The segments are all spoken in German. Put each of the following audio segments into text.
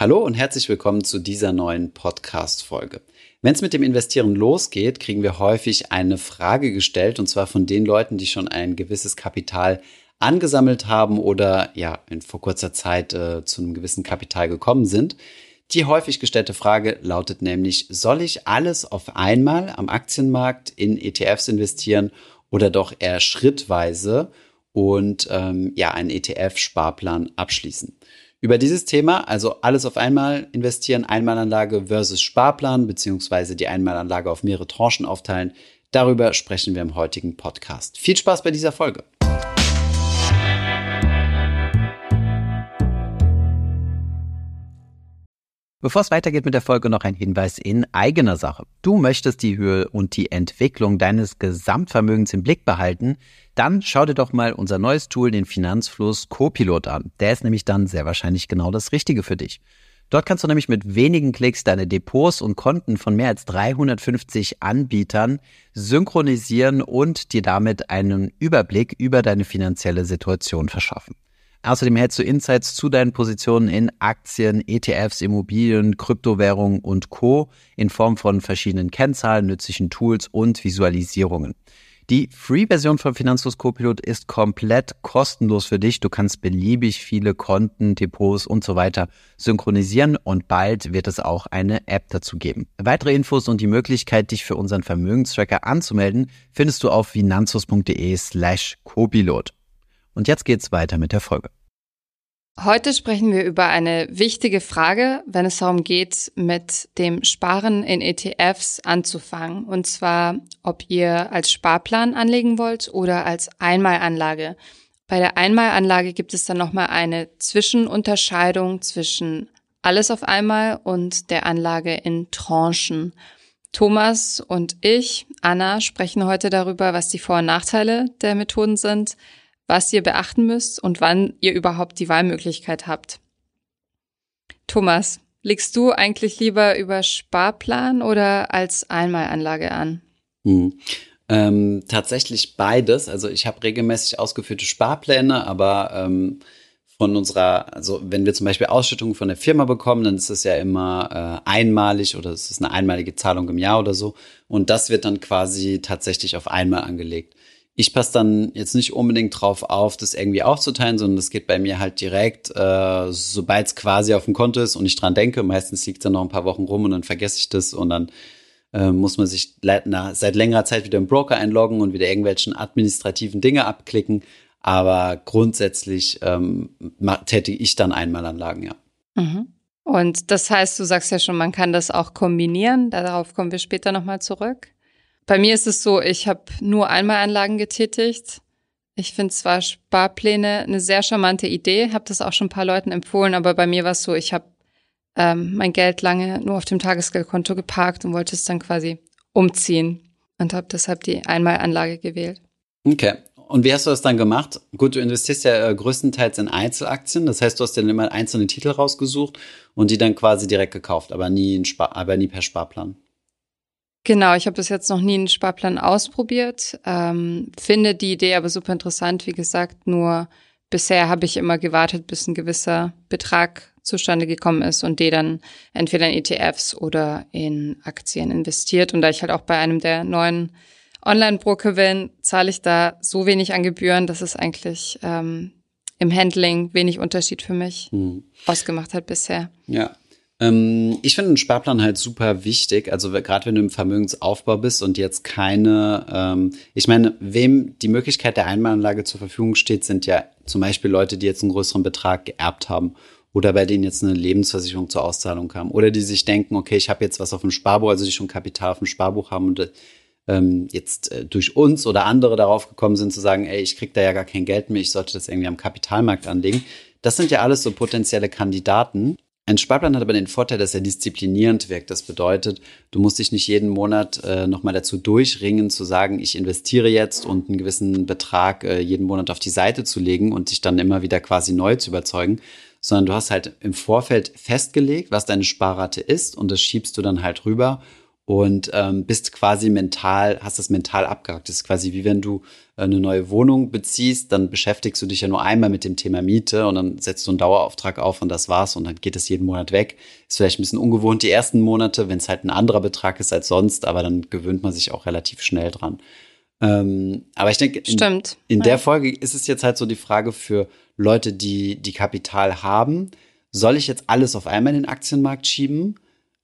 Hallo und herzlich willkommen zu dieser neuen Podcast-Folge. Wenn es mit dem Investieren losgeht, kriegen wir häufig eine Frage gestellt und zwar von den Leuten, die schon ein gewisses Kapital angesammelt haben oder ja in vor kurzer Zeit äh, zu einem gewissen Kapital gekommen sind. Die häufig gestellte Frage lautet nämlich, soll ich alles auf einmal am Aktienmarkt in ETFs investieren oder doch eher schrittweise und ähm, ja einen ETF-Sparplan abschließen? Über dieses Thema, also alles auf einmal investieren, Einmalanlage versus Sparplan, beziehungsweise die Einmalanlage auf mehrere Tranchen aufteilen, darüber sprechen wir im heutigen Podcast. Viel Spaß bei dieser Folge. Bevor es weitergeht mit der Folge, noch ein Hinweis in eigener Sache. Du möchtest die Höhe und die Entwicklung deines Gesamtvermögens im Blick behalten, dann schau dir doch mal unser neues Tool, den Finanzfluss Copilot an. Der ist nämlich dann sehr wahrscheinlich genau das Richtige für dich. Dort kannst du nämlich mit wenigen Klicks deine Depots und Konten von mehr als 350 Anbietern synchronisieren und dir damit einen Überblick über deine finanzielle Situation verschaffen. Außerdem hältst du Insights zu deinen Positionen in Aktien, ETFs, Immobilien, Kryptowährungen und Co. in Form von verschiedenen Kennzahlen, nützlichen Tools und Visualisierungen. Die Free-Version von Finanzlos Copilot ist komplett kostenlos für dich. Du kannst beliebig viele Konten, Depots und so weiter synchronisieren und bald wird es auch eine App dazu geben. Weitere Infos und die Möglichkeit, dich für unseren Vermögenstracker anzumelden, findest du auf finanzlos.de slash Copilot. Und jetzt geht's weiter mit der Folge. Heute sprechen wir über eine wichtige Frage, wenn es darum geht, mit dem Sparen in ETFs anzufangen. Und zwar, ob ihr als Sparplan anlegen wollt oder als Einmalanlage. Bei der Einmalanlage gibt es dann nochmal eine Zwischenunterscheidung zwischen alles auf einmal und der Anlage in Tranchen. Thomas und ich, Anna, sprechen heute darüber, was die Vor- und Nachteile der Methoden sind, was ihr beachten müsst und wann ihr überhaupt die Wahlmöglichkeit habt. Thomas, legst du eigentlich lieber über Sparplan oder als Einmalanlage an? Hm. Ähm, tatsächlich beides. Also ich habe regelmäßig ausgeführte Sparpläne, aber ähm, von unserer, also wenn wir zum Beispiel Ausschüttungen von der Firma bekommen, dann ist es ja immer äh, einmalig oder es ist eine einmalige Zahlung im Jahr oder so. Und das wird dann quasi tatsächlich auf einmal angelegt ich passe dann jetzt nicht unbedingt drauf auf, das irgendwie aufzuteilen, sondern das geht bei mir halt direkt, äh, sobald es quasi auf dem Konto ist und ich dran denke. Meistens liegt es dann noch ein paar Wochen rum und dann vergesse ich das und dann äh, muss man sich seit längerer Zeit wieder im Broker einloggen und wieder irgendwelchen administrativen Dinge abklicken. Aber grundsätzlich ähm, tätige ich dann Einmalanlagen, ja. Mhm. Und das heißt, du sagst ja schon, man kann das auch kombinieren. Darauf kommen wir später nochmal zurück. Bei mir ist es so, ich habe nur einmal Anlagen getätigt. Ich finde zwar Sparpläne eine sehr charmante Idee, habe das auch schon ein paar Leuten empfohlen, aber bei mir war es so, ich habe ähm, mein Geld lange nur auf dem Tagesgeldkonto geparkt und wollte es dann quasi umziehen und habe deshalb die Einmalanlage gewählt. Okay. Und wie hast du das dann gemacht? Gut, du investierst ja äh, größtenteils in Einzelaktien. Das heißt, du hast dir immer einzelne Titel rausgesucht und die dann quasi direkt gekauft, aber nie, Spar aber nie per Sparplan. Genau, ich habe bis jetzt noch nie einen Sparplan ausprobiert, ähm, finde die Idee aber super interessant. Wie gesagt, nur bisher habe ich immer gewartet, bis ein gewisser Betrag zustande gekommen ist und die dann entweder in ETFs oder in Aktien investiert. Und da ich halt auch bei einem der neuen Online-Broker bin, zahle ich da so wenig an Gebühren, dass es eigentlich ähm, im Handling wenig Unterschied für mich hm. ausgemacht hat bisher. Ja, ähm, ich finde einen Sparplan halt super wichtig. Also gerade wenn du im Vermögensaufbau bist und jetzt keine, ähm, ich meine, wem die Möglichkeit der Einmalanlage zur Verfügung steht, sind ja zum Beispiel Leute, die jetzt einen größeren Betrag geerbt haben oder bei denen jetzt eine Lebensversicherung zur Auszahlung kam oder die sich denken, okay, ich habe jetzt was auf dem Sparbuch, also die schon Kapital auf dem Sparbuch haben und ähm, jetzt äh, durch uns oder andere darauf gekommen sind zu sagen, ey, ich krieg da ja gar kein Geld mehr, ich sollte das irgendwie am Kapitalmarkt anlegen. Das sind ja alles so potenzielle Kandidaten. Ein Sparplan hat aber den Vorteil, dass er disziplinierend wirkt. Das bedeutet, du musst dich nicht jeden Monat äh, nochmal dazu durchringen, zu sagen, ich investiere jetzt und einen gewissen Betrag äh, jeden Monat auf die Seite zu legen und dich dann immer wieder quasi neu zu überzeugen, sondern du hast halt im Vorfeld festgelegt, was deine Sparrate ist und das schiebst du dann halt rüber und ähm, bist quasi mental, hast das mental abgehakt. Das ist quasi wie wenn du äh, eine neue Wohnung beziehst, dann beschäftigst du dich ja nur einmal mit dem Thema Miete und dann setzt du einen Dauerauftrag auf und das war's und dann geht es jeden Monat weg. Ist vielleicht ein bisschen ungewohnt die ersten Monate, wenn es halt ein anderer Betrag ist als sonst, aber dann gewöhnt man sich auch relativ schnell dran. Ähm, aber ich denke, in, Stimmt. in der Folge ist es jetzt halt so die Frage für Leute, die die Kapital haben, soll ich jetzt alles auf einmal in den Aktienmarkt schieben?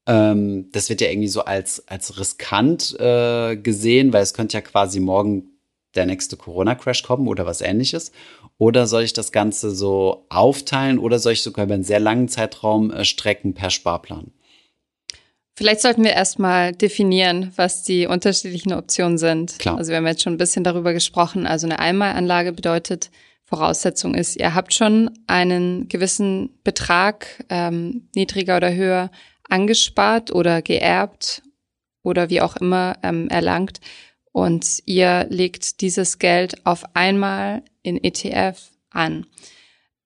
Ähm, das wird ja irgendwie so als, als riskant äh, gesehen, weil es könnte ja quasi morgen der nächste Corona-Crash kommen oder was ähnliches. Oder soll ich das Ganze so aufteilen oder soll ich sogar über einen sehr langen Zeitraum äh, strecken per Sparplan? Vielleicht sollten wir erstmal definieren, was die unterschiedlichen Optionen sind. Klar. Also wir haben jetzt schon ein bisschen darüber gesprochen. Also eine Einmalanlage bedeutet, Voraussetzung ist, ihr habt schon einen gewissen Betrag, ähm, niedriger oder höher, angespart oder geerbt oder wie auch immer ähm, erlangt. Und ihr legt dieses Geld auf einmal in ETF an.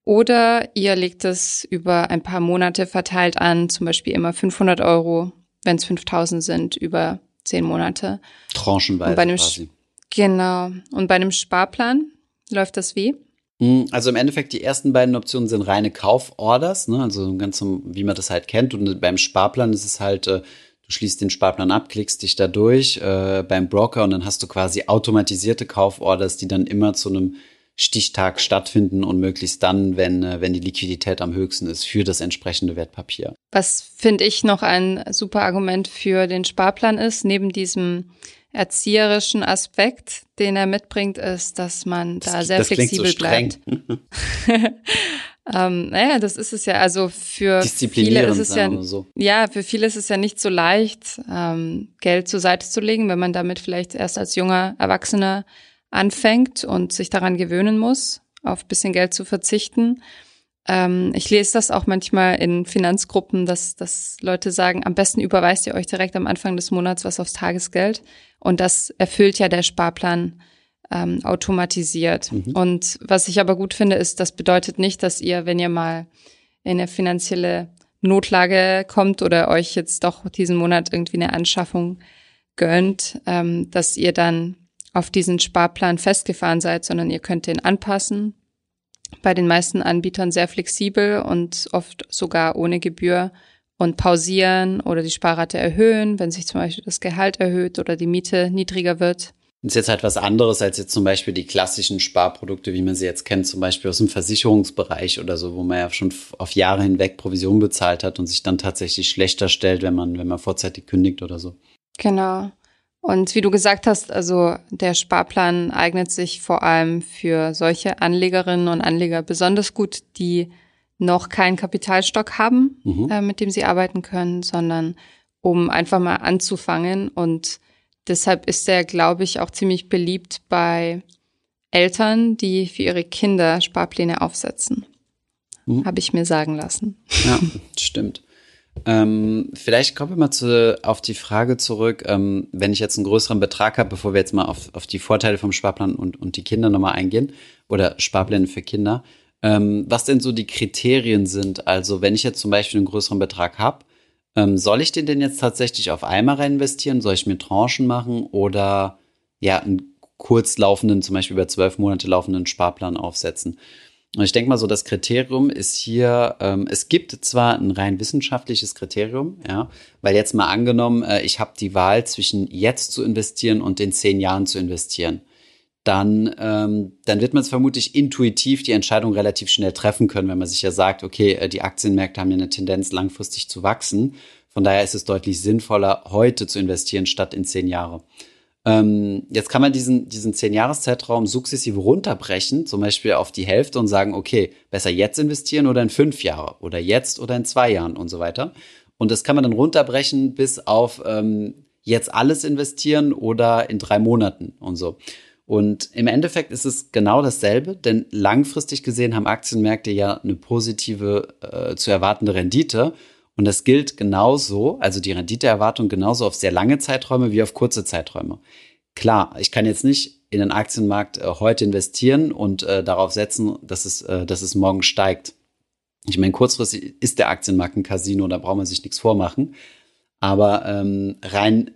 Oder ihr legt es über ein paar Monate verteilt an, zum Beispiel immer 500 Euro, wenn es 5000 sind, über zehn Monate. Tranchenweise quasi. Genau. Und bei einem Sparplan läuft das wie? Mm, Also im Endeffekt, die ersten beiden Optionen sind reine Kauforders, ne? also ganz so, wie man das halt kennt. Und beim Sparplan ist es halt, äh, du schließt den Sparplan ab, klickst dich da durch äh, beim Broker und dann hast du quasi automatisierte Kauforders, die dann immer zu einem Stichtag stattfinden und möglichst dann, wenn, äh, wenn die Liquidität am höchsten ist für das entsprechende Wertpapier. Was finde ich noch ein super Argument für den Sparplan ist, neben diesem erzieherischen Aspekt, den er mitbringt, ist, dass man da sehr flexibel bleibt. Ähm, naja, das ist es ja. Also für viele ist es ja, so. ja, für viele ist es ja nicht so leicht, ähm, Geld zur Seite zu legen, wenn man damit vielleicht erst als junger Erwachsener anfängt und sich daran gewöhnen muss, auf bisschen Geld zu verzichten. Ähm, ich lese das auch manchmal in Finanzgruppen, dass, dass Leute sagen, am besten überweist ihr euch direkt am Anfang des Monats was aufs Tagesgeld. Und das erfüllt ja der Sparplan ähm, automatisiert. Und was ich aber gut finde, ist, das bedeutet nicht, dass ihr, wenn ihr mal in eine finanzielle Notlage kommt oder euch jetzt doch diesen Monat irgendwie eine Anschaffung gönnt, ähm, dass ihr dann auf diesen Sparplan festgefahren seid, sondern ihr könnt den anpassen. Bei den meisten Anbietern sehr flexibel und oft sogar ohne Gebühr und pausieren oder die Sparrate erhöhen, wenn sich zum Beispiel das Gehalt erhöht oder die Miete niedriger wird. Das ist jetzt halt was anderes als jetzt zum Beispiel die klassischen Sparprodukte, wie man sie jetzt kennt, zum Beispiel aus dem Versicherungsbereich oder so, wo man ja schon auf Jahre hinweg Provision bezahlt hat und sich dann tatsächlich schlechter stellt, wenn man, wenn man vorzeitig kündigt oder so. Genau. Und wie du gesagt hast, also der Sparplan eignet sich vor allem für solche Anlegerinnen und Anleger besonders gut, die noch keinen Kapitalstock haben, Mhm. äh, mit dem sie arbeiten können, sondern um einfach mal anzufangen. Und deshalb ist er, glaube ich, auch ziemlich beliebt bei Eltern, die für ihre Kinder Sparpläne aufsetzen. Mhm. Habe ich mir sagen lassen. Ja, stimmt. Ähm, vielleicht kommen wir mal zu, auf die Frage zurück, ähm, wenn ich jetzt einen größeren Betrag habe, bevor wir jetzt mal auf, auf die Vorteile vom Sparplan und, und die Kinder nochmal eingehen oder Sparpläne für Kinder, ähm, was denn so die Kriterien sind. Also wenn ich jetzt zum Beispiel einen größeren Betrag habe, ähm, soll ich den denn jetzt tatsächlich auf einmal reinvestieren? Soll ich mir Tranchen machen oder ja, einen kurz laufenden, zum Beispiel über zwölf Monate laufenden Sparplan aufsetzen? Und ich denke mal so, das Kriterium ist hier, ähm, es gibt zwar ein rein wissenschaftliches Kriterium, ja, weil jetzt mal angenommen, äh, ich habe die Wahl zwischen jetzt zu investieren und in zehn Jahren zu investieren, dann, ähm, dann wird man es vermutlich intuitiv die Entscheidung relativ schnell treffen können, wenn man sich ja sagt, okay, äh, die Aktienmärkte haben ja eine Tendenz, langfristig zu wachsen. Von daher ist es deutlich sinnvoller, heute zu investieren, statt in zehn Jahre. Ähm, jetzt kann man diesen, diesen zehn Jahreszeitraum sukzessive runterbrechen, zum Beispiel auf die Hälfte und sagen, okay, besser jetzt investieren oder in fünf Jahre oder jetzt oder in zwei Jahren und so weiter. Und das kann man dann runterbrechen bis auf ähm, jetzt alles investieren oder in drei Monaten und so. Und im Endeffekt ist es genau dasselbe, denn langfristig gesehen haben Aktienmärkte ja eine positive äh, zu erwartende Rendite. Und das gilt genauso, also die Renditeerwartung genauso auf sehr lange Zeiträume wie auf kurze Zeiträume. Klar, ich kann jetzt nicht in den Aktienmarkt äh, heute investieren und äh, darauf setzen, dass es, äh, dass es morgen steigt. Ich meine, kurzfristig ist der Aktienmarkt ein Casino, da braucht man sich nichts vormachen. Aber ähm, rein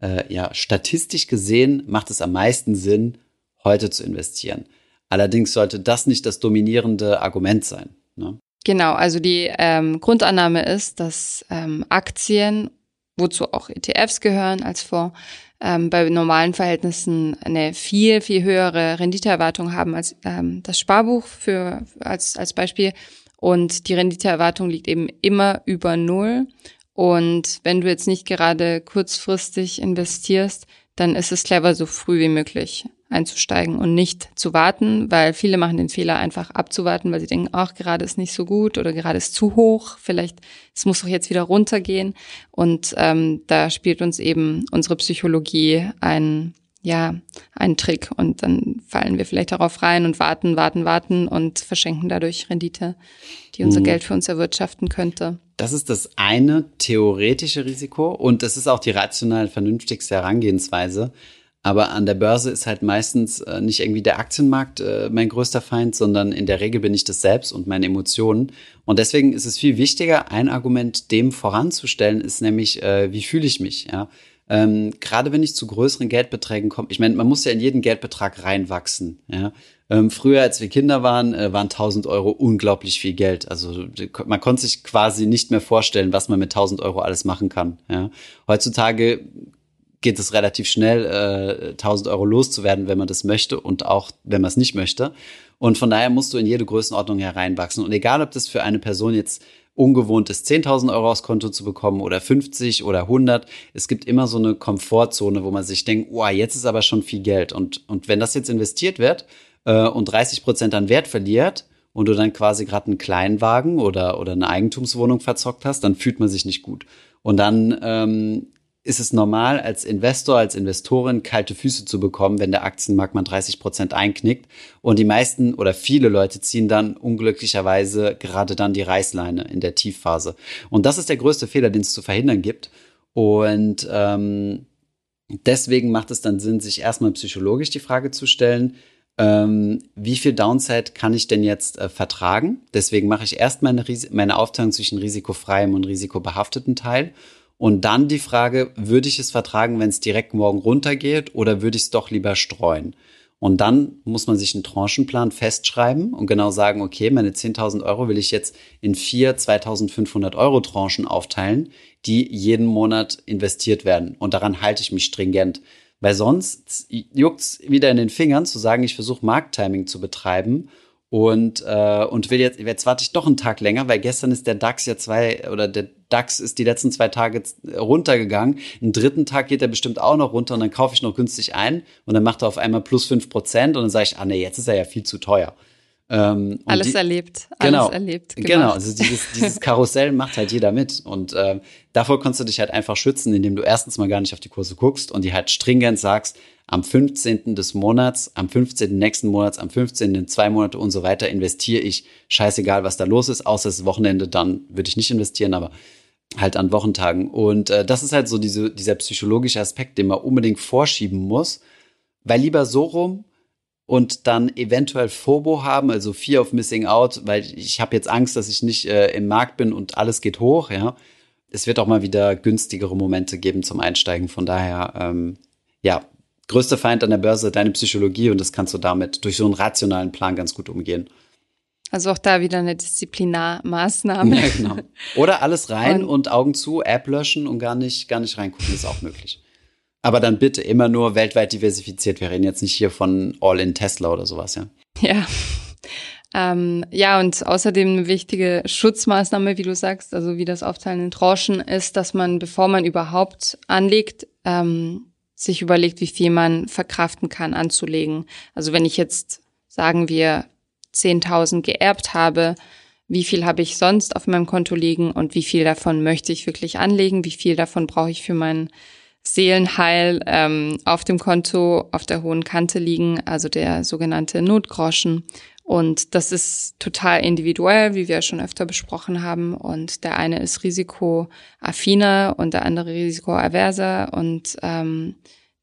äh, ja, statistisch gesehen macht es am meisten Sinn, heute zu investieren. Allerdings sollte das nicht das dominierende Argument sein. Ne? Genau, also die ähm, Grundannahme ist, dass ähm, Aktien, wozu auch ETFs gehören als Fonds, ähm, bei normalen Verhältnissen eine viel, viel höhere Renditeerwartung haben als ähm, das Sparbuch für, als, als Beispiel. Und die Renditeerwartung liegt eben immer über Null. Und wenn du jetzt nicht gerade kurzfristig investierst, dann ist es clever, so früh wie möglich einzusteigen und nicht zu warten, weil viele machen den Fehler einfach abzuwarten, weil sie denken, ach, gerade ist nicht so gut oder gerade ist zu hoch, vielleicht, es muss doch jetzt wieder runtergehen. Und ähm, da spielt uns eben unsere Psychologie ein, ja, ein Trick und dann fallen wir vielleicht darauf rein und warten, warten, warten und verschenken dadurch Rendite, die unser mhm. Geld für uns erwirtschaften könnte. Das ist das eine theoretische Risiko und das ist auch die rational vernünftigste Herangehensweise. Aber an der Börse ist halt meistens äh, nicht irgendwie der Aktienmarkt äh, mein größter Feind, sondern in der Regel bin ich das selbst und meine Emotionen. Und deswegen ist es viel wichtiger, ein Argument dem voranzustellen, ist nämlich, äh, wie fühle ich mich, ja. Ähm, Gerade wenn ich zu größeren Geldbeträgen komme, ich meine, man muss ja in jeden Geldbetrag reinwachsen. Ja? Ähm, früher, als wir Kinder waren, äh, waren 1000 Euro unglaublich viel Geld. Also man konnte sich quasi nicht mehr vorstellen, was man mit 1000 Euro alles machen kann. Ja? Heutzutage geht es relativ schnell, äh, 1000 Euro loszuwerden, wenn man das möchte und auch, wenn man es nicht möchte. Und von daher musst du in jede Größenordnung hereinwachsen. Und egal, ob das für eine Person jetzt ungewohnt ist, 10.000 Euro aufs Konto zu bekommen oder 50 oder 100. Es gibt immer so eine Komfortzone, wo man sich denkt, oh, jetzt ist aber schon viel Geld. Und, und wenn das jetzt investiert wird äh, und 30 Prozent an Wert verliert und du dann quasi gerade einen Kleinwagen oder, oder eine Eigentumswohnung verzockt hast, dann fühlt man sich nicht gut. Und dann ähm, ist es normal, als Investor, als Investorin kalte Füße zu bekommen, wenn der Aktienmarkt mal 30 Prozent einknickt. Und die meisten oder viele Leute ziehen dann unglücklicherweise gerade dann die Reißleine in der Tiefphase. Und das ist der größte Fehler, den es zu verhindern gibt. Und ähm, deswegen macht es dann Sinn, sich erstmal psychologisch die Frage zu stellen, ähm, wie viel Downside kann ich denn jetzt äh, vertragen? Deswegen mache ich erst meine, meine Aufteilung zwischen risikofreiem und risikobehafteten Teil und dann die Frage, würde ich es vertragen, wenn es direkt morgen runtergeht oder würde ich es doch lieber streuen? Und dann muss man sich einen Tranchenplan festschreiben und genau sagen, okay, meine 10.000 Euro will ich jetzt in vier 2.500 Euro Tranchen aufteilen, die jeden Monat investiert werden. Und daran halte ich mich stringent. Weil sonst juckt's wieder in den Fingern zu sagen, ich versuche Markttiming zu betreiben und äh, und will jetzt jetzt warte ich doch einen Tag länger, weil gestern ist der DAX ja zwei oder der DAX ist die letzten zwei Tage runtergegangen. Einen dritten Tag geht er bestimmt auch noch runter und dann kaufe ich noch günstig ein und dann macht er auf einmal plus fünf Prozent und dann sage ich, ah nee, jetzt ist er ja viel zu teuer. Ähm, alles die, erlebt, alles genau, erlebt. Gemacht. Genau, also dieses, dieses Karussell macht halt jeder mit. Und äh, davor kannst du dich halt einfach schützen, indem du erstens mal gar nicht auf die Kurse guckst und die halt stringent sagst, am 15. des Monats, am 15. nächsten Monats, am 15. in zwei Monate und so weiter investiere ich. Scheißegal, was da los ist, außer das Wochenende, dann würde ich nicht investieren, aber halt an Wochentagen. Und äh, das ist halt so diese, dieser psychologische Aspekt, den man unbedingt vorschieben muss, weil lieber so rum und dann eventuell FOBO haben, also Fear of Missing Out, weil ich habe jetzt Angst, dass ich nicht äh, im Markt bin und alles geht hoch, ja. Es wird auch mal wieder günstigere Momente geben zum Einsteigen. Von daher, ähm, ja, größter Feind an der Börse deine Psychologie und das kannst du damit durch so einen rationalen Plan ganz gut umgehen. Also auch da wieder eine Disziplinarmaßnahme. Ja, genau. Oder alles rein und, und Augen zu, App löschen und gar nicht, gar nicht reingucken, ist auch möglich. Aber dann bitte immer nur weltweit diversifiziert. Wir reden jetzt nicht hier von All-in Tesla oder sowas, ja. Ja. Ähm, ja, und außerdem eine wichtige Schutzmaßnahme, wie du sagst, also wie das Aufteilen in Tranchen ist, dass man, bevor man überhaupt anlegt, ähm, sich überlegt, wie viel man verkraften kann anzulegen. Also wenn ich jetzt, sagen wir, 10.000 geerbt habe, wie viel habe ich sonst auf meinem Konto liegen und wie viel davon möchte ich wirklich anlegen, wie viel davon brauche ich für mein Seelenheil ähm, auf dem Konto auf der hohen Kante liegen, also der sogenannte Notgroschen. Und das ist total individuell, wie wir schon öfter besprochen haben. Und der eine ist risikoaffiner und der andere risikoaverser. Und ähm,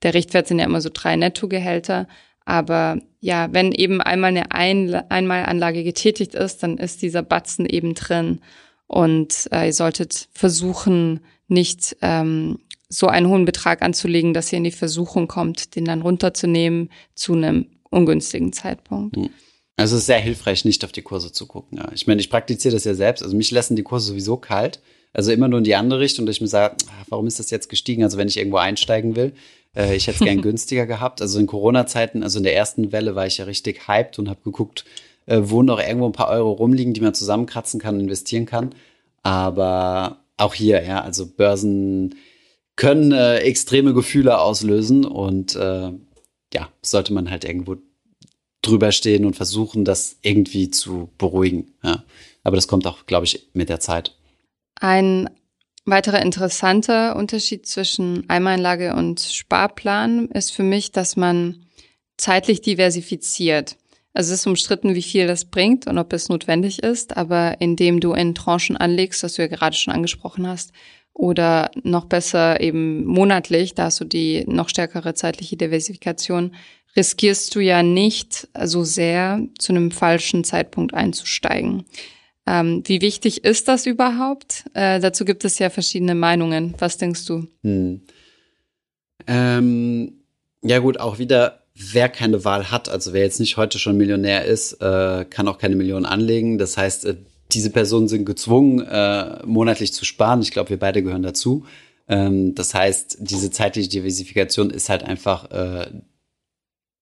der Richtwert sind ja immer so drei Nettogehälter. Aber ja, wenn eben einmal eine Ein Einmalanlage getätigt ist, dann ist dieser Batzen eben drin. Und äh, ihr solltet versuchen, nicht ähm, so einen hohen Betrag anzulegen, dass ihr in die Versuchung kommt, den dann runterzunehmen zu einem ungünstigen Zeitpunkt. Hm. Also es ist sehr hilfreich, nicht auf die Kurse zu gucken. Ja. Ich meine, ich praktiziere das ja selbst. Also mich lassen die Kurse sowieso kalt. Also immer nur in die andere Richtung, dass ich mir sage, ah, warum ist das jetzt gestiegen? Also wenn ich irgendwo einsteigen will, äh, ich hätte es gern günstiger gehabt. Also in Corona-Zeiten, also in der ersten Welle war ich ja richtig hyped und habe geguckt, äh, wo noch irgendwo ein paar Euro rumliegen, die man zusammenkratzen kann, investieren kann. Aber auch hier, ja, also Börsen können äh, extreme Gefühle auslösen und äh, ja, sollte man halt irgendwo drüber stehen und versuchen, das irgendwie zu beruhigen. Ja. Aber das kommt auch, glaube ich, mit der Zeit. Ein weiterer interessanter Unterschied zwischen Einmalanlage und Sparplan ist für mich, dass man zeitlich diversifiziert. Also es ist umstritten, wie viel das bringt und ob es notwendig ist, aber indem du in Tranchen anlegst, was du ja gerade schon angesprochen hast, oder noch besser eben monatlich, da hast du die noch stärkere zeitliche Diversifikation, riskierst du ja nicht so sehr zu einem falschen Zeitpunkt einzusteigen. Ähm, wie wichtig ist das überhaupt? Äh, dazu gibt es ja verschiedene Meinungen. Was denkst du? Hm. Ähm, ja gut, auch wieder, wer keine Wahl hat, also wer jetzt nicht heute schon Millionär ist, äh, kann auch keine Millionen anlegen. Das heißt, äh, diese Personen sind gezwungen, äh, monatlich zu sparen. Ich glaube, wir beide gehören dazu. Ähm, das heißt, diese zeitliche Diversifikation ist halt einfach äh,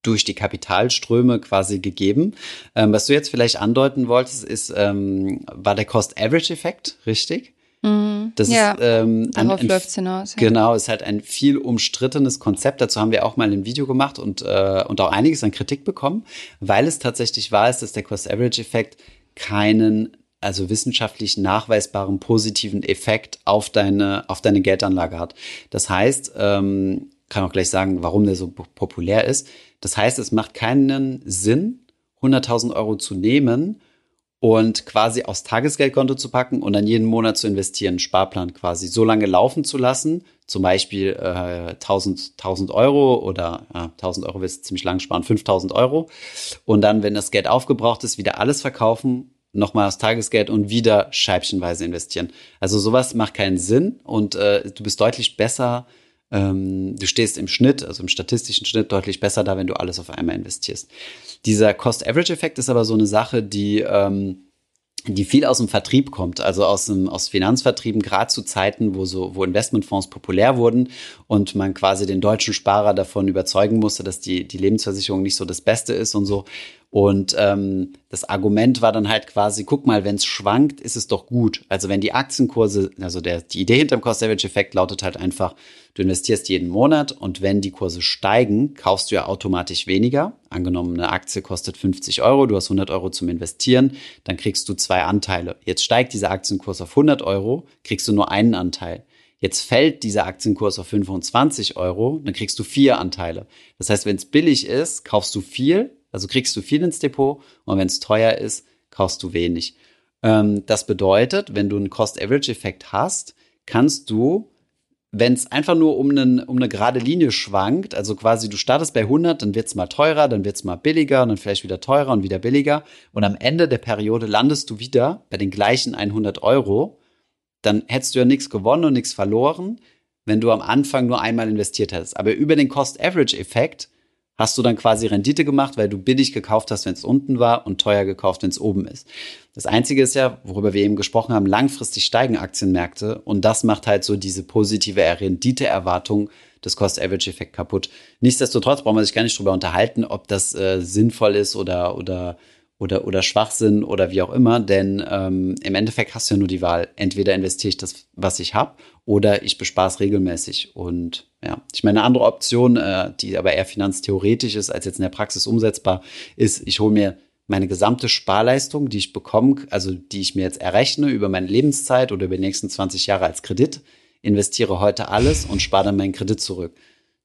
durch die Kapitalströme quasi gegeben. Ähm, was du jetzt vielleicht andeuten wolltest, ist, ähm, war der Cost-Average-Effekt, richtig? Mhm. Das ja, ist, ähm, darauf läuft es hinaus. Ja. Genau, ist halt ein viel umstrittenes Konzept. Dazu haben wir auch mal ein Video gemacht und, äh, und auch einiges an Kritik bekommen, weil es tatsächlich wahr ist, dass der Cost-Average-Effekt keinen also wissenschaftlich nachweisbaren positiven Effekt auf deine, auf deine Geldanlage hat. Das heißt, ähm, kann auch gleich sagen, warum der so populär ist. Das heißt, es macht keinen Sinn, 100.000 Euro zu nehmen und quasi aufs Tagesgeldkonto zu packen und dann jeden Monat zu investieren, Sparplan quasi so lange laufen zu lassen, zum Beispiel äh, 1000, 1000 Euro oder ja, 1000 Euro wirst du ziemlich lang sparen, 5000 Euro und dann, wenn das Geld aufgebraucht ist, wieder alles verkaufen nochmal das Tagesgeld und wieder scheibchenweise investieren. Also sowas macht keinen Sinn und äh, du bist deutlich besser, ähm, du stehst im Schnitt, also im statistischen Schnitt deutlich besser da, wenn du alles auf einmal investierst. Dieser Cost-Average-Effekt ist aber so eine Sache, die ähm, die viel aus dem Vertrieb kommt, also aus dem aus Finanzvertrieben, gerade zu Zeiten, wo so wo Investmentfonds populär wurden und man quasi den deutschen Sparer davon überzeugen musste, dass die die Lebensversicherung nicht so das Beste ist und so und ähm, das Argument war dann halt quasi, guck mal, wenn es schwankt, ist es doch gut. Also wenn die Aktienkurse, also der, die Idee hinter dem Cost-Average-Effekt lautet halt einfach, du investierst jeden Monat und wenn die Kurse steigen, kaufst du ja automatisch weniger. Angenommen, eine Aktie kostet 50 Euro, du hast 100 Euro zum Investieren, dann kriegst du zwei Anteile. Jetzt steigt dieser Aktienkurs auf 100 Euro, kriegst du nur einen Anteil. Jetzt fällt dieser Aktienkurs auf 25 Euro, dann kriegst du vier Anteile. Das heißt, wenn es billig ist, kaufst du viel, also kriegst du viel ins Depot und wenn es teuer ist, kaufst du wenig. Ähm, das bedeutet, wenn du einen Cost-Average-Effekt hast, kannst du, wenn es einfach nur um, einen, um eine gerade Linie schwankt, also quasi du startest bei 100, dann wird es mal teurer, dann wird es mal billiger und dann vielleicht wieder teurer und wieder billiger und am Ende der Periode landest du wieder bei den gleichen 100 Euro, dann hättest du ja nichts gewonnen und nichts verloren, wenn du am Anfang nur einmal investiert hättest. Aber über den Cost-Average-Effekt hast du dann quasi Rendite gemacht, weil du billig gekauft hast, wenn es unten war und teuer gekauft, wenn es oben ist. Das Einzige ist ja, worüber wir eben gesprochen haben, langfristig steigen Aktienmärkte und das macht halt so diese positive Renditeerwartung des Cost-Average-Effekt kaputt. Nichtsdestotrotz braucht man sich gar nicht drüber unterhalten, ob das äh, sinnvoll ist oder, oder oder, oder Schwachsinn oder wie auch immer, denn ähm, im Endeffekt hast du ja nur die Wahl. Entweder investiere ich das, was ich habe, oder ich bespare es regelmäßig. Und ja, ich meine, eine andere Option, äh, die aber eher finanztheoretisch ist, als jetzt in der Praxis umsetzbar, ist, ich hole mir meine gesamte Sparleistung, die ich bekomme, also die ich mir jetzt errechne über meine Lebenszeit oder über die nächsten 20 Jahre als Kredit, investiere heute alles und spare dann meinen Kredit zurück.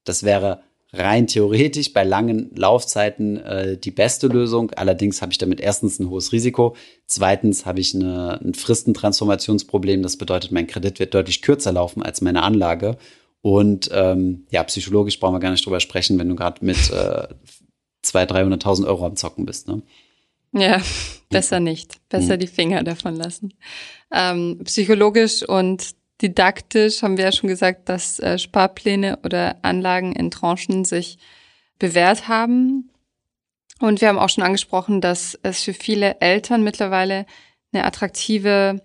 Das wäre rein theoretisch bei langen Laufzeiten äh, die beste Lösung. Allerdings habe ich damit erstens ein hohes Risiko. Zweitens habe ich eine, ein Fristentransformationsproblem. Das bedeutet, mein Kredit wird deutlich kürzer laufen als meine Anlage. Und ähm, ja, psychologisch brauchen wir gar nicht drüber sprechen, wenn du gerade mit äh, 200.000, 300.000 Euro am Zocken bist. Ne? Ja, besser nicht. Besser die Finger davon lassen. Ähm, psychologisch und didaktisch haben wir ja schon gesagt, dass äh, Sparpläne oder Anlagen in Tranchen sich bewährt haben. Und wir haben auch schon angesprochen, dass es für viele Eltern mittlerweile eine attraktive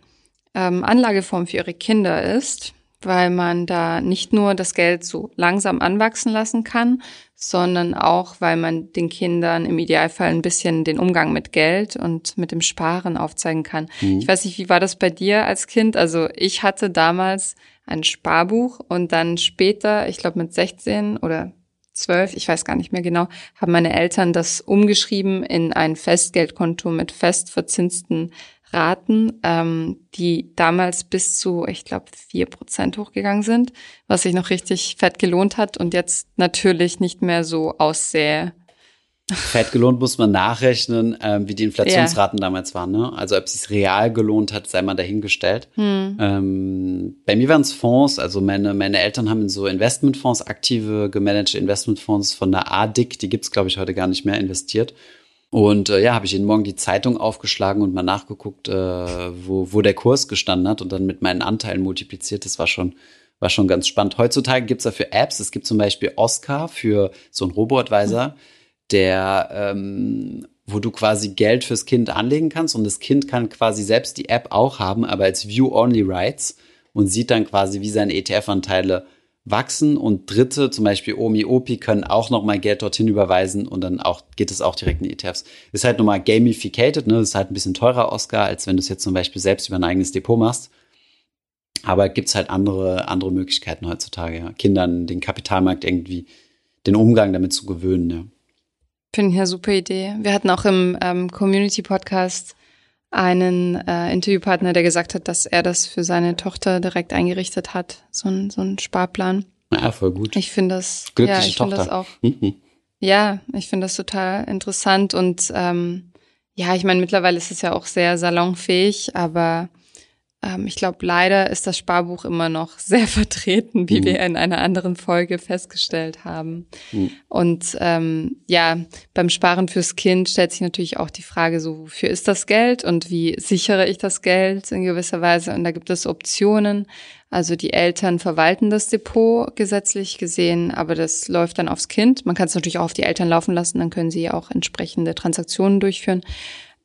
ähm, Anlageform für ihre Kinder ist, weil man da nicht nur das Geld so langsam anwachsen lassen kann, sondern auch, weil man den Kindern im Idealfall ein bisschen den Umgang mit Geld und mit dem Sparen aufzeigen kann. Mhm. Ich weiß nicht, wie war das bei dir als Kind? Also ich hatte damals ein Sparbuch und dann später, ich glaube mit 16 oder zwölf, ich weiß gar nicht mehr genau, haben meine Eltern das umgeschrieben in ein Festgeldkonto mit fest verzinsten Raten, ähm, die damals bis zu, ich glaube, vier Prozent hochgegangen sind, was sich noch richtig fett gelohnt hat und jetzt natürlich nicht mehr so aussähe. Fett gelohnt muss man nachrechnen, ähm, wie die Inflationsraten ja. damals waren. Ne? Also ob es sich real gelohnt hat, sei mal dahingestellt. Hm. Ähm, bei mir waren es Fonds, also meine, meine Eltern haben in so Investmentfonds, aktive gemanagte Investmentfonds von der ADIC, die gibt's glaube ich, heute gar nicht mehr investiert. Und äh, ja, habe ich jeden Morgen die Zeitung aufgeschlagen und mal nachgeguckt, äh, wo, wo der Kurs gestanden hat und dann mit meinen Anteilen multipliziert. Das war schon, war schon ganz spannend. Heutzutage gibt's dafür Apps. Es gibt zum Beispiel Oscar für so einen Robo-Advisor. Mhm der, ähm, wo du quasi Geld fürs Kind anlegen kannst und das Kind kann quasi selbst die App auch haben, aber als View-Only-Rights und sieht dann quasi, wie seine ETF-Anteile wachsen und Dritte, zum Beispiel Omi, Opi, können auch nochmal Geld dorthin überweisen und dann auch geht es auch direkt in ETFs. Ist halt nochmal gamificated, ne? Ist halt ein bisschen teurer, Oscar, als wenn du es jetzt zum Beispiel selbst über ein eigenes Depot machst. Aber gibt's halt andere, andere Möglichkeiten heutzutage, ja. Kindern den Kapitalmarkt irgendwie den Umgang damit zu gewöhnen, ja. Finde ich eine super Idee. Wir hatten auch im ähm, Community-Podcast einen äh, Interviewpartner, der gesagt hat, dass er das für seine Tochter direkt eingerichtet hat, so ein, so ein Sparplan. Ja, voll gut. Ich finde das, Glückliche ja, ich finde das auch. Mhm. Ja, ich finde das total interessant und ähm, ja, ich meine, mittlerweile ist es ja auch sehr salonfähig, aber ich glaube, leider ist das Sparbuch immer noch sehr vertreten, wie mhm. wir in einer anderen Folge festgestellt haben. Mhm. Und ähm, ja, beim Sparen fürs Kind stellt sich natürlich auch die Frage, so wofür ist das Geld und wie sichere ich das Geld in gewisser Weise? Und da gibt es Optionen. Also die Eltern verwalten das Depot gesetzlich gesehen, aber das läuft dann aufs Kind. Man kann es natürlich auch auf die Eltern laufen lassen, dann können sie auch entsprechende Transaktionen durchführen.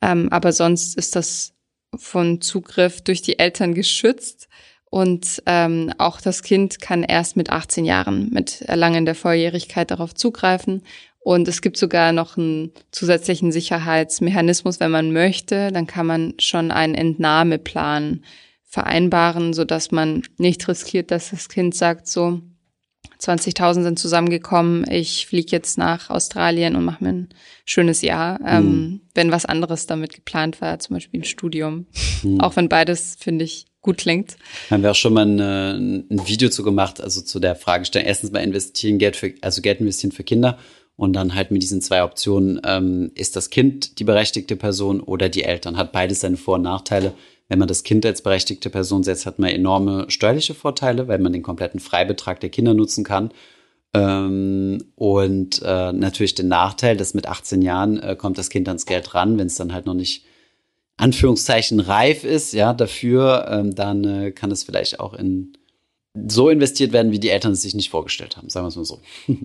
Ähm, aber sonst ist das von Zugriff durch die Eltern geschützt. Und ähm, auch das Kind kann erst mit 18 Jahren, mit Erlangen der Volljährigkeit darauf zugreifen. Und es gibt sogar noch einen zusätzlichen Sicherheitsmechanismus, wenn man möchte. Dann kann man schon einen Entnahmeplan vereinbaren, so dass man nicht riskiert, dass das Kind sagt so, 20.000 sind zusammengekommen, ich fliege jetzt nach Australien und mache mir ein schönes Jahr, ähm, mhm. wenn was anderes damit geplant war, zum Beispiel ein Studium. Mhm. Auch wenn beides, finde ich, gut klingt. Haben wir auch schon mal eine, ein Video zu gemacht, also zu der Fragestellung. Erstens mal investieren Geld für, also Geld investieren für Kinder und dann halt mit diesen zwei Optionen, ähm, ist das Kind die berechtigte Person oder die Eltern? Hat beides seine Vor- und Nachteile. Wenn man das Kind als berechtigte Person setzt, hat man enorme steuerliche Vorteile, weil man den kompletten Freibetrag der Kinder nutzen kann. Ähm, und äh, natürlich den Nachteil, dass mit 18 Jahren äh, kommt das Kind ans Geld ran, wenn es dann halt noch nicht Anführungszeichen reif ist, ja, dafür, ähm, dann äh, kann es vielleicht auch in so investiert werden, wie die Eltern es sich nicht vorgestellt haben, sagen wir es mal so.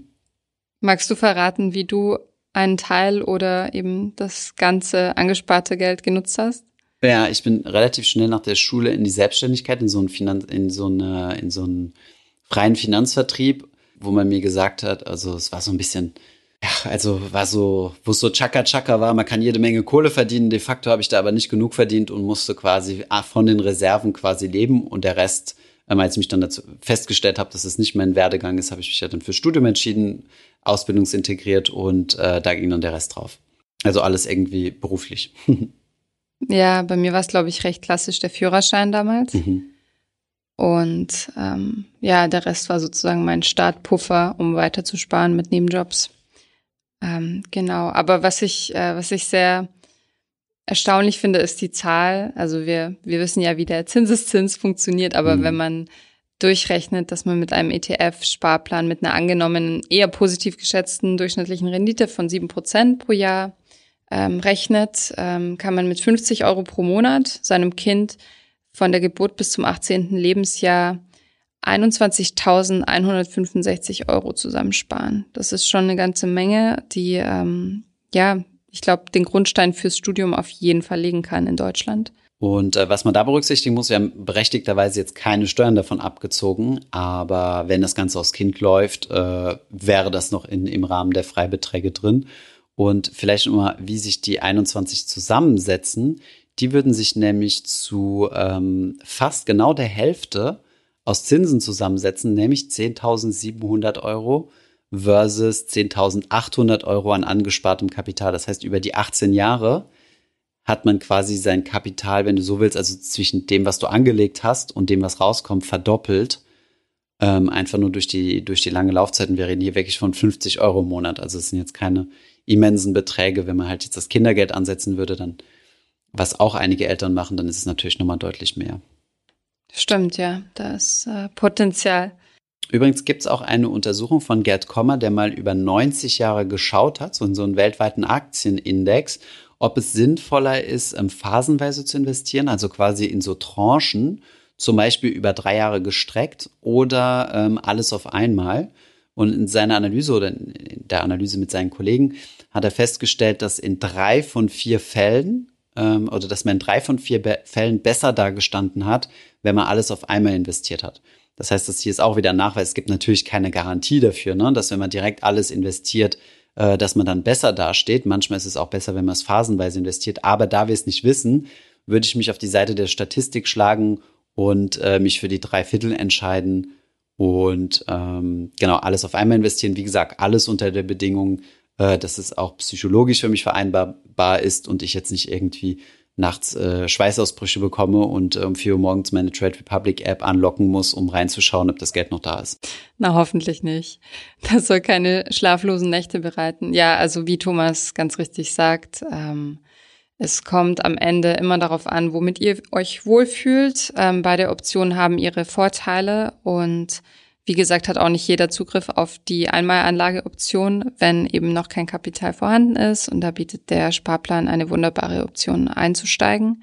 Magst du verraten, wie du einen Teil oder eben das ganze angesparte Geld genutzt hast? Ja, ich bin relativ schnell nach der Schule in die Selbstständigkeit, in so einen, Finanz in so eine, in so einen freien Finanzvertrieb, wo man mir gesagt hat, also es war so ein bisschen, ja, also war so, wo es so Chaka Chaka war, man kann jede Menge Kohle verdienen. De facto habe ich da aber nicht genug verdient und musste quasi von den Reserven quasi leben und der Rest, ähm, als ich mich dann dazu festgestellt habe, dass es nicht mein Werdegang ist, habe ich mich ja dann für Studium entschieden, ausbildungsintegriert und äh, da ging dann der Rest drauf. Also alles irgendwie beruflich. Ja, bei mir war es, glaube ich, recht klassisch der Führerschein damals. Mhm. Und ähm, ja, der Rest war sozusagen mein Startpuffer, um weiter zu sparen mit Nebenjobs. Ähm, genau. Aber was ich, äh, was ich sehr erstaunlich finde, ist die Zahl. Also wir, wir wissen ja, wie der Zinseszins funktioniert, aber mhm. wenn man durchrechnet, dass man mit einem ETF-Sparplan mit einer angenommenen, eher positiv geschätzten durchschnittlichen Rendite von sieben Prozent pro Jahr ähm, rechnet, ähm, kann man mit 50 Euro pro Monat seinem Kind von der Geburt bis zum 18. Lebensjahr 21.165 Euro zusammensparen. Das ist schon eine ganze Menge, die, ähm, ja, ich glaube, den Grundstein fürs Studium auf jeden Fall legen kann in Deutschland. Und äh, was man da berücksichtigen muss, wir haben berechtigterweise jetzt keine Steuern davon abgezogen, aber wenn das Ganze aufs Kind läuft, äh, wäre das noch in, im Rahmen der Freibeträge drin. Und vielleicht nochmal, wie sich die 21 zusammensetzen. Die würden sich nämlich zu ähm, fast genau der Hälfte aus Zinsen zusammensetzen, nämlich 10.700 Euro versus 10.800 Euro an angespartem Kapital. Das heißt, über die 18 Jahre hat man quasi sein Kapital, wenn du so willst, also zwischen dem, was du angelegt hast und dem, was rauskommt, verdoppelt. Ähm, einfach nur durch die, durch die lange Laufzeit. Und wir reden hier wirklich von 50 Euro im Monat. Also es sind jetzt keine immensen Beträge. Wenn man halt jetzt das Kindergeld ansetzen würde, dann, was auch einige Eltern machen, dann ist es natürlich nochmal deutlich mehr. Stimmt, ja, das äh, Potenzial. Übrigens gibt es auch eine Untersuchung von Gerd Kommer, der mal über 90 Jahre geschaut hat, so in so einen weltweiten Aktienindex, ob es sinnvoller ist, ähm, phasenweise zu investieren, also quasi in so Tranchen, zum Beispiel über drei Jahre gestreckt oder ähm, alles auf einmal. Und in seiner Analyse oder in der Analyse mit seinen Kollegen hat er festgestellt, dass in drei von vier Fällen ähm, oder dass man in drei von vier Be Fällen besser dagestanden hat, wenn man alles auf einmal investiert hat. Das heißt, das hier ist auch wieder ein Nachweis. Es gibt natürlich keine Garantie dafür, ne? dass wenn man direkt alles investiert, äh, dass man dann besser dasteht. Manchmal ist es auch besser, wenn man es phasenweise investiert. Aber da wir es nicht wissen, würde ich mich auf die Seite der Statistik schlagen und äh, mich für die drei Viertel entscheiden und ähm, genau alles auf einmal investieren. Wie gesagt, alles unter der Bedingung, äh, dass es auch psychologisch für mich vereinbarbar ist und ich jetzt nicht irgendwie nachts äh, Schweißausbrüche bekomme und äh, um 4 Uhr morgens meine Trade Republic App anlocken muss, um reinzuschauen, ob das Geld noch da ist. Na, hoffentlich nicht. Das soll keine schlaflosen Nächte bereiten. Ja, also wie Thomas ganz richtig sagt, ähm, es kommt am Ende immer darauf an, womit ihr euch wohlfühlt. Ähm, beide Optionen haben ihre Vorteile und wie gesagt, hat auch nicht jeder Zugriff auf die Einmalanlageoption, wenn eben noch kein Kapital vorhanden ist. Und da bietet der Sparplan eine wunderbare Option einzusteigen.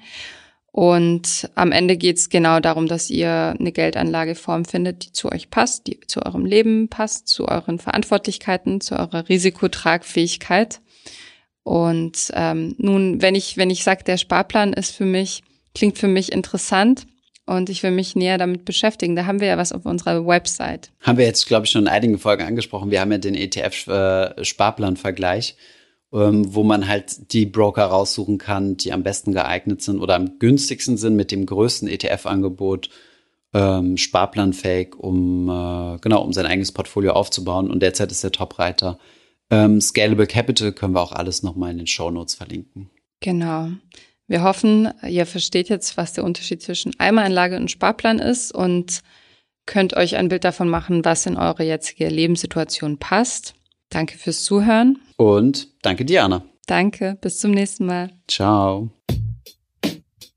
Und am Ende geht es genau darum, dass ihr eine Geldanlageform findet, die zu euch passt, die zu eurem Leben passt, zu euren Verantwortlichkeiten, zu eurer Risikotragfähigkeit. Und ähm, nun, wenn ich wenn ich sage, der Sparplan ist für mich klingt für mich interessant, und ich will mich näher damit beschäftigen. Da haben wir ja was auf unserer Website. Haben wir jetzt, glaube ich, schon in einigen Folgen angesprochen. Wir haben ja den ETF-Sparplan-Vergleich, ähm, wo man halt die Broker raussuchen kann, die am besten geeignet sind oder am günstigsten sind mit dem größten ETF-Angebot. Ähm, sparplanfähig, um äh, genau um sein eigenes Portfolio aufzubauen. Und derzeit ist der Top-Reiter. Ähm, Scalable Capital können wir auch alles nochmal in den Show Notes verlinken. Genau. Wir hoffen, ihr versteht jetzt, was der Unterschied zwischen Eimeranlage und Sparplan ist und könnt euch ein Bild davon machen, was in eure jetzige Lebenssituation passt. Danke fürs Zuhören. Und danke, Diana. Danke, bis zum nächsten Mal. Ciao.